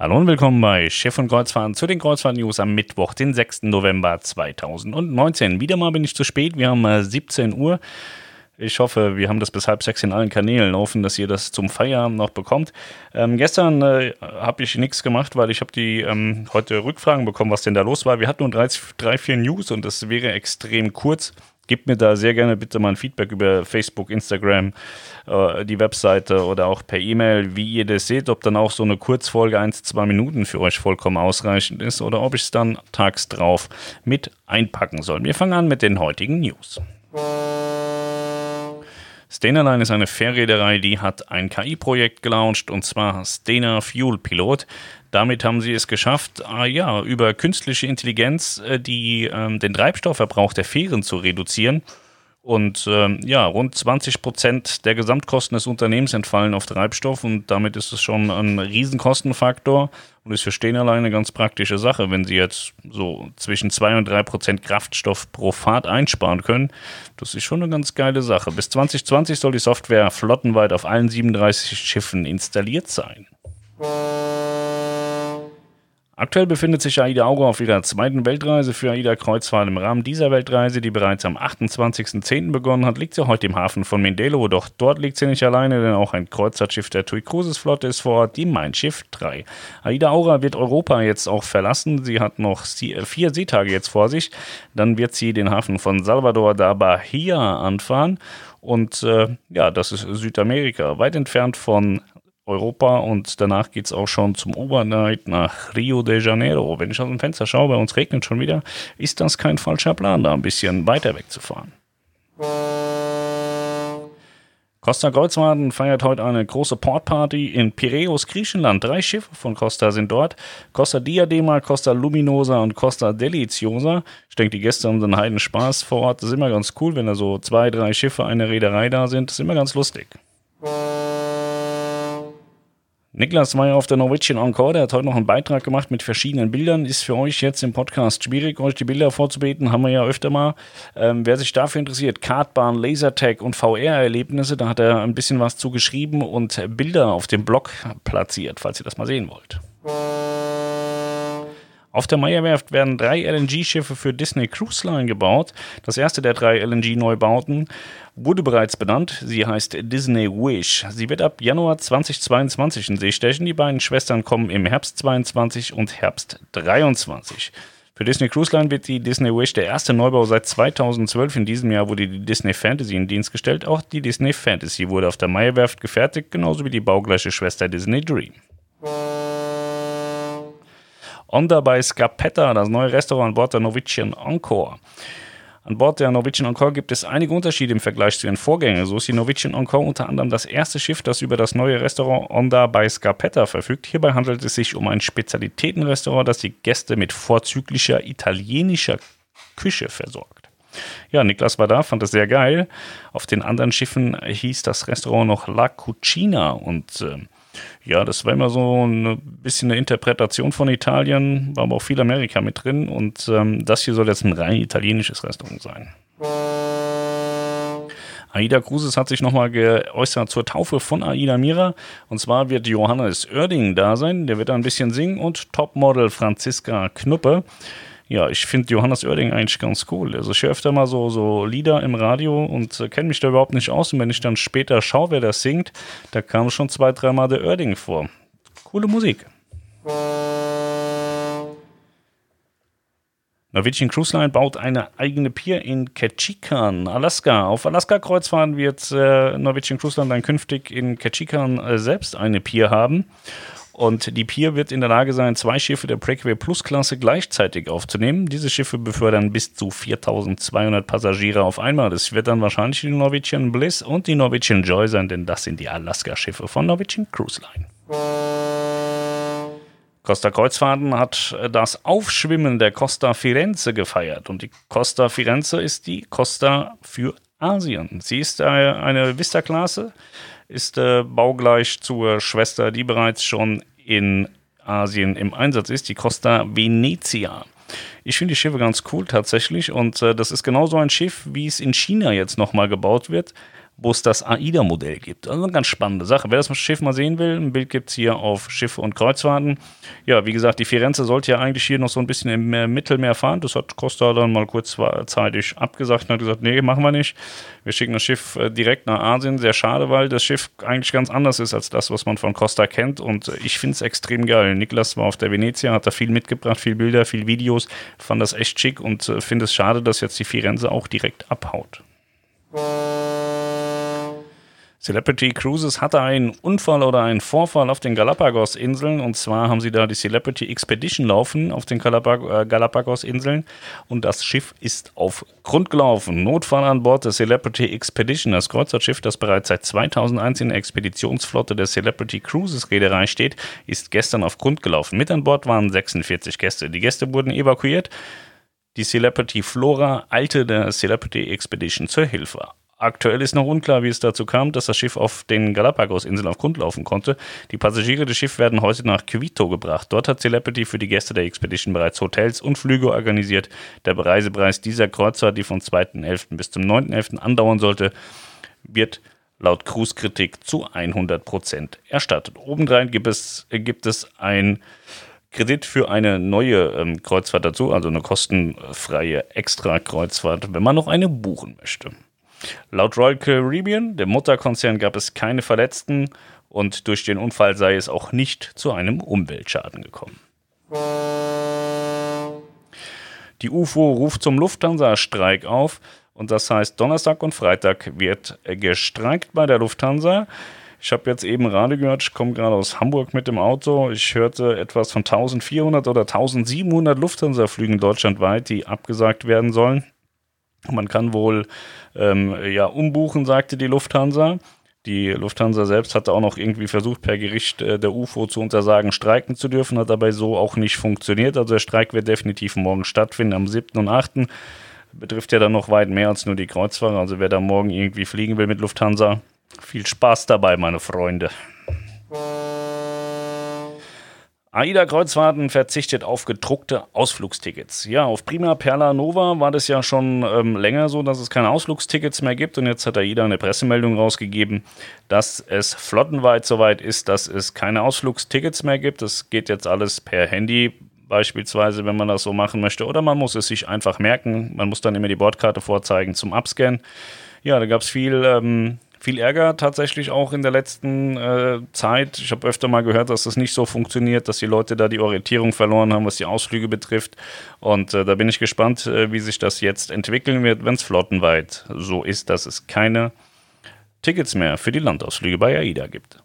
Hallo und willkommen bei Chef und Kreuzfahrten zu den Kreuzfahrt-News am Mittwoch, den 6. November 2019. Wieder mal bin ich zu spät, wir haben äh, 17 Uhr. Ich hoffe, wir haben das bis halb sechs in allen Kanälen offen, dass ihr das zum Feierabend noch bekommt. Ähm, gestern äh, habe ich nichts gemacht, weil ich habe die ähm, heute Rückfragen bekommen, was denn da los war. Wir hatten nur drei, drei vier News und das wäre extrem kurz. Gebt mir da sehr gerne bitte mal ein Feedback über Facebook, Instagram, äh, die Webseite oder auch per E-Mail, wie ihr das seht, ob dann auch so eine Kurzfolge, eins, zwei Minuten für euch vollkommen ausreichend ist oder ob ich es dann tags drauf mit einpacken soll. Wir fangen an mit den heutigen News. Stena Line ist eine Fährreederei, die hat ein KI-Projekt gelauncht und zwar Stena Fuel Pilot. Damit haben sie es geschafft, äh, ja, über künstliche Intelligenz äh, die, äh, den Treibstoffverbrauch der Fähren zu reduzieren. Und ähm, ja, rund 20 Prozent der Gesamtkosten des Unternehmens entfallen auf Treibstoff und damit ist es schon ein Riesenkostenfaktor und ist für Stehnerlein eine ganz praktische Sache. Wenn Sie jetzt so zwischen 2 und 3 Prozent Kraftstoff pro Fahrt einsparen können, das ist schon eine ganz geile Sache. Bis 2020 soll die Software flottenweit auf allen 37 Schiffen installiert sein. Aktuell befindet sich AIDA Auge auf ihrer zweiten Weltreise für AIDA Kreuzfahrt. Im Rahmen dieser Weltreise, die bereits am 28.10. begonnen hat, liegt sie heute im Hafen von Mindelo. Doch dort liegt sie nicht alleine, denn auch ein Kreuzfahrtschiff der TUI Cruises Flotte ist vor Ort, die Mein Schiff 3. AIDA Aura wird Europa jetzt auch verlassen. Sie hat noch vier Seetage jetzt vor sich. Dann wird sie den Hafen von Salvador da Bahia anfahren. Und äh, ja, das ist Südamerika, weit entfernt von Europa und danach geht es auch schon zum Overnight nach Rio de Janeiro. Wenn ich aus dem Fenster schaue, bei uns regnet schon wieder, ist das kein falscher Plan, da ein bisschen weiter wegzufahren. Costa Kreuzfahrten feiert heute eine große Portparty in Piräus, Griechenland. Drei Schiffe von Costa sind dort. Costa Diadema, Costa Luminosa und Costa Deliciosa. Ich denke, die Gäste haben einen heiden Spaß vor Ort. Das ist immer ganz cool, wenn da so zwei, drei Schiffe einer Reederei da sind. Das ist immer ganz lustig. Niklas war ja auf der Norwegian Encore, der hat heute noch einen Beitrag gemacht mit verschiedenen Bildern. Ist für euch jetzt im Podcast schwierig, euch die Bilder vorzubeten, haben wir ja öfter mal. Ähm, wer sich dafür interessiert, Kartbahn, Lasertag und VR-Erlebnisse, da hat er ein bisschen was zugeschrieben und Bilder auf dem Blog platziert, falls ihr das mal sehen wollt. Auf der Meyerwerft werden drei LNG-Schiffe für Disney Cruise Line gebaut. Das erste der drei LNG-Neubauten wurde bereits benannt. Sie heißt Disney Wish. Sie wird ab Januar 2022 in See stechen. Die beiden Schwestern kommen im Herbst 22 und Herbst 23. Für Disney Cruise Line wird die Disney Wish der erste Neubau seit 2012. In diesem Jahr wurde die Disney Fantasy in Dienst gestellt. Auch die Disney Fantasy wurde auf der Meyerwerft gefertigt, genauso wie die baugleiche Schwester Disney Dream. Onda bei Scarpetta, das neue Restaurant an Bord der Norwegian Encore. An Bord der Norwegian Encore gibt es einige Unterschiede im Vergleich zu ihren Vorgängern. So ist die Norwegian Encore unter anderem das erste Schiff, das über das neue Restaurant Onda bei Scarpetta verfügt. Hierbei handelt es sich um ein Spezialitätenrestaurant, das die Gäste mit vorzüglicher italienischer Küche versorgt. Ja, Niklas war da, fand es sehr geil. Auf den anderen Schiffen hieß das Restaurant noch La Cucina und äh, ja, das war immer so ein bisschen eine Interpretation von Italien, war aber auch viel Amerika mit drin und ähm, das hier soll jetzt ein rein italienisches Restaurant sein. Aida Cruises hat sich nochmal geäußert zur Taufe von Aida Mira. Und zwar wird Johannes Oerding da sein. Der wird da ein bisschen singen und Topmodel Franziska Knuppe ja, ich finde Johannes Oerding eigentlich ganz cool. Also ich höre öfter mal so, so Lieder im Radio und äh, kenne mich da überhaupt nicht aus. Und wenn ich dann später schaue, wer das singt, da kam schon zwei, dreimal der Oerding vor. Coole Musik. Norwegian Cruise Line baut eine eigene Pier in Ketchikan, Alaska. Auf Alaska-Kreuzfahrten wird äh, Norwegian Cruise Line dann künftig in Ketchikan äh, selbst eine Pier haben. Und die Pier wird in der Lage sein, zwei Schiffe der Breakaway Plus Klasse gleichzeitig aufzunehmen. Diese Schiffe befördern bis zu 4200 Passagiere auf einmal. Das wird dann wahrscheinlich die Norwegian Bliss und die Norwegian Joy sein, denn das sind die Alaska-Schiffe von Norwegian Cruise Line. Costa Kreuzfahrten hat das Aufschwimmen der Costa Firenze gefeiert. Und die Costa Firenze ist die Costa für Asien. Sie ist eine Vista-Klasse, ist äh, baugleich zur Schwester, die bereits schon in Asien im Einsatz ist, die Costa Venezia. Ich finde die Schiffe ganz cool tatsächlich und äh, das ist genauso ein Schiff, wie es in China jetzt nochmal gebaut wird, wo es das AIDA-Modell gibt. Also eine ganz spannende Sache. Wer das Schiff mal sehen will, ein Bild gibt es hier auf Schiffe und Kreuzfahrten. Ja, wie gesagt, die Firenze sollte ja eigentlich hier noch so ein bisschen im Mittelmeer fahren. Das hat Costa dann mal kurzzeitig abgesagt und hat gesagt, nee, machen wir nicht. Wir schicken das Schiff äh, direkt nach Asien. Sehr schade, weil das Schiff eigentlich ganz anders ist als das, was man von Costa kennt. Und ich finde es extrem geil. Niklas war auf der Venezia, hat da viel mitgebracht, viel Bilder, viel Videos, fand das echt schick und äh, finde es schade, dass jetzt die Firenze auch direkt abhaut. Celebrity Cruises hatte einen Unfall oder einen Vorfall auf den Galapagos-Inseln. Und zwar haben sie da die Celebrity Expedition laufen auf den äh, Galapagos-Inseln. Und das Schiff ist auf Grund gelaufen. Notfall an Bord der Celebrity Expedition. Das Kreuzfahrtschiff, das bereits seit 2001 in der Expeditionsflotte der Celebrity Cruises Reederei steht, ist gestern auf Grund gelaufen. Mit an Bord waren 46 Gäste. Die Gäste wurden evakuiert. Die Celebrity Flora eilte der Celebrity Expedition zur Hilfe. Aktuell ist noch unklar, wie es dazu kam, dass das Schiff auf den Galapagos-Inseln auf Grund laufen konnte. Die Passagiere des Schiffs werden heute nach Quito gebracht. Dort hat Celebrity für die Gäste der Expedition bereits Hotels und Flüge organisiert. Der Reisepreis dieser Kreuzer, die vom 2.11. bis zum 9.11. andauern sollte, wird laut Cruise-Kritik zu 100% erstattet. Obendrein gibt es, gibt es ein Kredit für eine neue ähm, Kreuzfahrt dazu, also eine kostenfreie Extra-Kreuzfahrt, wenn man noch eine buchen möchte. Laut Royal Caribbean, dem Mutterkonzern, gab es keine Verletzten und durch den Unfall sei es auch nicht zu einem Umweltschaden gekommen. Die UFO ruft zum Lufthansa-Streik auf und das heißt, Donnerstag und Freitag wird gestreikt bei der Lufthansa. Ich habe jetzt eben gerade gehört, ich komme gerade aus Hamburg mit dem Auto. Ich hörte etwas von 1400 oder 1700 Lufthansa-Flügen deutschlandweit, die abgesagt werden sollen. Man kann wohl ähm, ja, umbuchen, sagte die Lufthansa. Die Lufthansa selbst hatte auch noch irgendwie versucht, per Gericht äh, der UFO zu untersagen, streiken zu dürfen, hat dabei so auch nicht funktioniert. Also der Streik wird definitiv morgen stattfinden, am 7. und 8. Betrifft ja dann noch weit mehr als nur die Kreuzfahrer. Also wer da morgen irgendwie fliegen will mit Lufthansa, viel Spaß dabei, meine Freunde. AIDA Kreuzfahrten verzichtet auf gedruckte Ausflugstickets. Ja, auf Prima Perla Nova war das ja schon ähm, länger so, dass es keine Ausflugstickets mehr gibt. Und jetzt hat AIDA eine Pressemeldung rausgegeben, dass es flottenweit soweit ist, dass es keine Ausflugstickets mehr gibt. Das geht jetzt alles per Handy beispielsweise, wenn man das so machen möchte. Oder man muss es sich einfach merken. Man muss dann immer die Bordkarte vorzeigen zum Abscannen. Ja, da gab es viel ähm, viel Ärger tatsächlich auch in der letzten äh, Zeit. Ich habe öfter mal gehört, dass das nicht so funktioniert, dass die Leute da die Orientierung verloren haben, was die Ausflüge betrifft. Und äh, da bin ich gespannt, äh, wie sich das jetzt entwickeln wird, wenn es flottenweit so ist, dass es keine Tickets mehr für die Landausflüge bei AIDA gibt.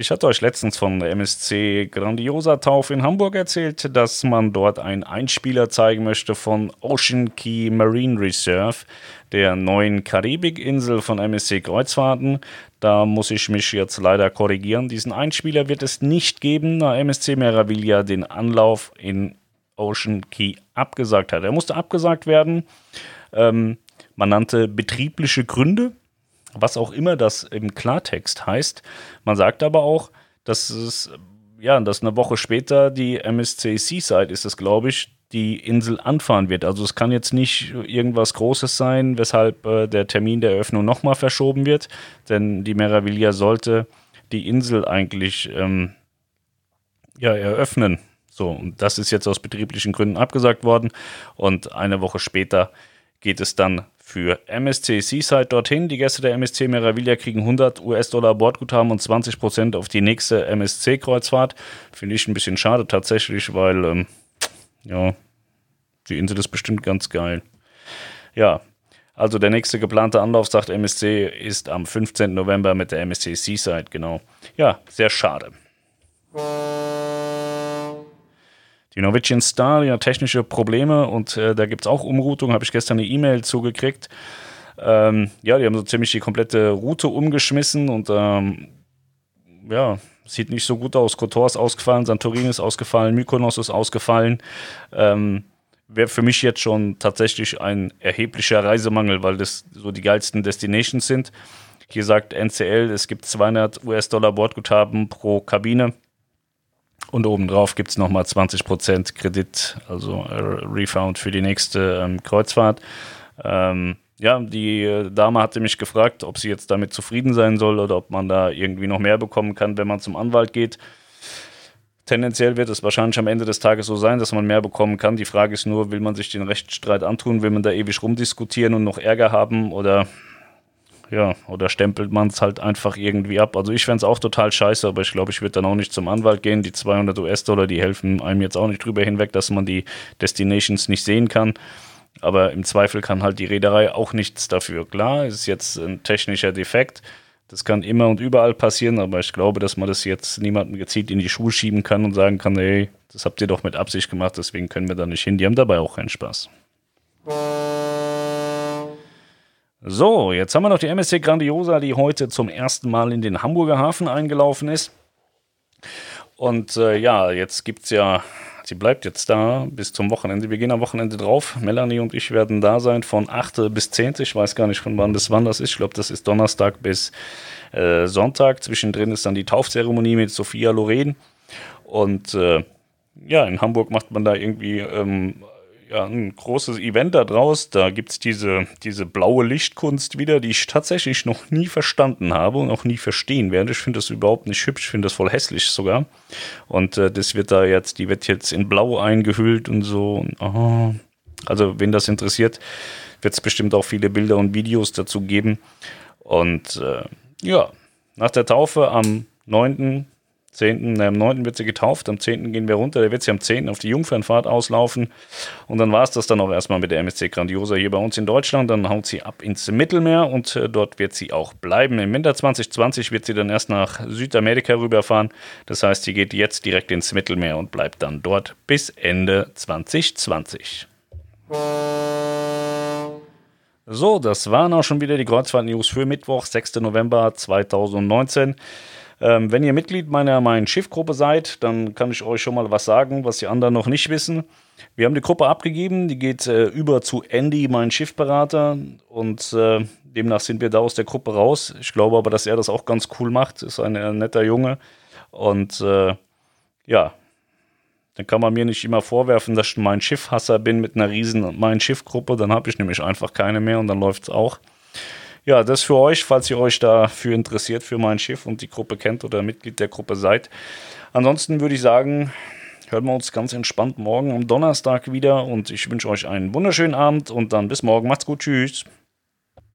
Ich hatte euch letztens von der MSC Grandiosa Taufe in Hamburg erzählt, dass man dort einen Einspieler zeigen möchte von Ocean Key Marine Reserve, der neuen Karibikinsel von MSC Kreuzfahrten. Da muss ich mich jetzt leider korrigieren. Diesen Einspieler wird es nicht geben, da MSC Meraviglia den Anlauf in Ocean Key abgesagt hat. Er musste abgesagt werden. Ähm, man nannte betriebliche Gründe was auch immer das im Klartext heißt. Man sagt aber auch, dass es, ja, dass eine Woche später die MSC Seaside ist es, glaube ich, die Insel anfahren wird. Also es kann jetzt nicht irgendwas Großes sein, weshalb äh, der Termin der Eröffnung nochmal verschoben wird, denn die Meraviglia sollte die Insel eigentlich ähm, ja, eröffnen. So, und das ist jetzt aus betrieblichen Gründen abgesagt worden. Und eine Woche später geht es dann für MSC Seaside dorthin. Die Gäste der MSC Meraviglia kriegen 100 US-Dollar Bordguthaben und 20% auf die nächste MSC-Kreuzfahrt. Finde ich ein bisschen schade tatsächlich, weil, ähm, ja, die Insel ist bestimmt ganz geil. Ja, also der nächste geplante Anlauf, sagt MSC, ist am 15. November mit der MSC Seaside, genau. Ja, sehr schade. Die Norwegian Star, ja, technische Probleme und äh, da gibt es auch Umroutung, habe ich gestern eine E-Mail zugekriegt. Ähm, ja, die haben so ziemlich die komplette Route umgeschmissen und ähm, ja, sieht nicht so gut aus. Kotor ist ausgefallen, Santorin ist ausgefallen, Mykonos ist ausgefallen. Ähm, Wäre für mich jetzt schon tatsächlich ein erheblicher Reisemangel, weil das so die geilsten Destinations sind. Hier sagt NCL, es gibt 200 US-Dollar Bordguthaben pro Kabine. Und obendrauf gibt es nochmal 20% Kredit, also äh, Refund für die nächste ähm, Kreuzfahrt. Ähm, ja, die äh, Dame hatte mich gefragt, ob sie jetzt damit zufrieden sein soll oder ob man da irgendwie noch mehr bekommen kann, wenn man zum Anwalt geht. Tendenziell wird es wahrscheinlich am Ende des Tages so sein, dass man mehr bekommen kann. Die Frage ist nur, will man sich den Rechtsstreit antun, will man da ewig rumdiskutieren und noch Ärger haben oder ja, oder stempelt man es halt einfach irgendwie ab. Also ich fände es auch total scheiße, aber ich glaube, ich würde dann auch nicht zum Anwalt gehen. Die 200 US-Dollar, die helfen einem jetzt auch nicht drüber hinweg, dass man die Destinations nicht sehen kann. Aber im Zweifel kann halt die Reederei auch nichts dafür. Klar, es ist jetzt ein technischer Defekt. Das kann immer und überall passieren, aber ich glaube, dass man das jetzt niemandem gezielt in die Schuhe schieben kann und sagen kann, hey, das habt ihr doch mit Absicht gemacht, deswegen können wir da nicht hin. Die haben dabei auch keinen Spaß. So, jetzt haben wir noch die MSC Grandiosa, die heute zum ersten Mal in den Hamburger Hafen eingelaufen ist. Und äh, ja, jetzt gibt es ja Sie bleibt jetzt da bis zum Wochenende. Wir gehen am Wochenende drauf. Melanie und ich werden da sein von 8 bis 10. Ich weiß gar nicht, von wann bis wann das ist. Ich glaube, das ist Donnerstag bis äh, Sonntag. Zwischendrin ist dann die Taufzeremonie mit Sophia Loren. Und äh, ja, in Hamburg macht man da irgendwie ähm, ein großes Event da draus. Da gibt es diese, diese blaue Lichtkunst wieder, die ich tatsächlich noch nie verstanden habe und auch nie verstehen werde. Ich finde das überhaupt nicht hübsch, ich finde das voll hässlich sogar. Und äh, das wird da jetzt, die wird jetzt in Blau eingehüllt und so. Und, oh. Also, wen das interessiert, wird es bestimmt auch viele Bilder und Videos dazu geben. Und äh, ja, nach der Taufe am 9. 10., am 9. wird sie getauft, am 10. gehen wir runter, der wird sie am 10. auf die Jungfernfahrt auslaufen und dann war es das dann auch erstmal mit der MSC Grandiosa hier bei uns in Deutschland, dann haut sie ab ins Mittelmeer und äh, dort wird sie auch bleiben. Im Winter 2020 wird sie dann erst nach Südamerika rüberfahren, das heißt, sie geht jetzt direkt ins Mittelmeer und bleibt dann dort bis Ende 2020. So, das waren auch schon wieder die Kreuzfahrt-News für Mittwoch, 6. November 2019. Ähm, wenn ihr Mitglied meiner Mein Schiff-Gruppe seid, dann kann ich euch schon mal was sagen, was die anderen noch nicht wissen. Wir haben die Gruppe abgegeben, die geht äh, über zu Andy, mein Schiffberater, und äh, demnach sind wir da aus der Gruppe raus. Ich glaube aber, dass er das auch ganz cool macht, ist ein, ein netter Junge. Und äh, ja, dann kann man mir nicht immer vorwerfen, dass ich mein Schiffhasser bin mit einer riesen Mein Schiff-Gruppe. Dann habe ich nämlich einfach keine mehr und dann läuft es auch ja, das für euch, falls ihr euch dafür interessiert, für mein Schiff und die Gruppe kennt oder Mitglied der Gruppe seid. Ansonsten würde ich sagen, hören wir uns ganz entspannt morgen am Donnerstag wieder und ich wünsche euch einen wunderschönen Abend und dann bis morgen. Macht's gut. Tschüss.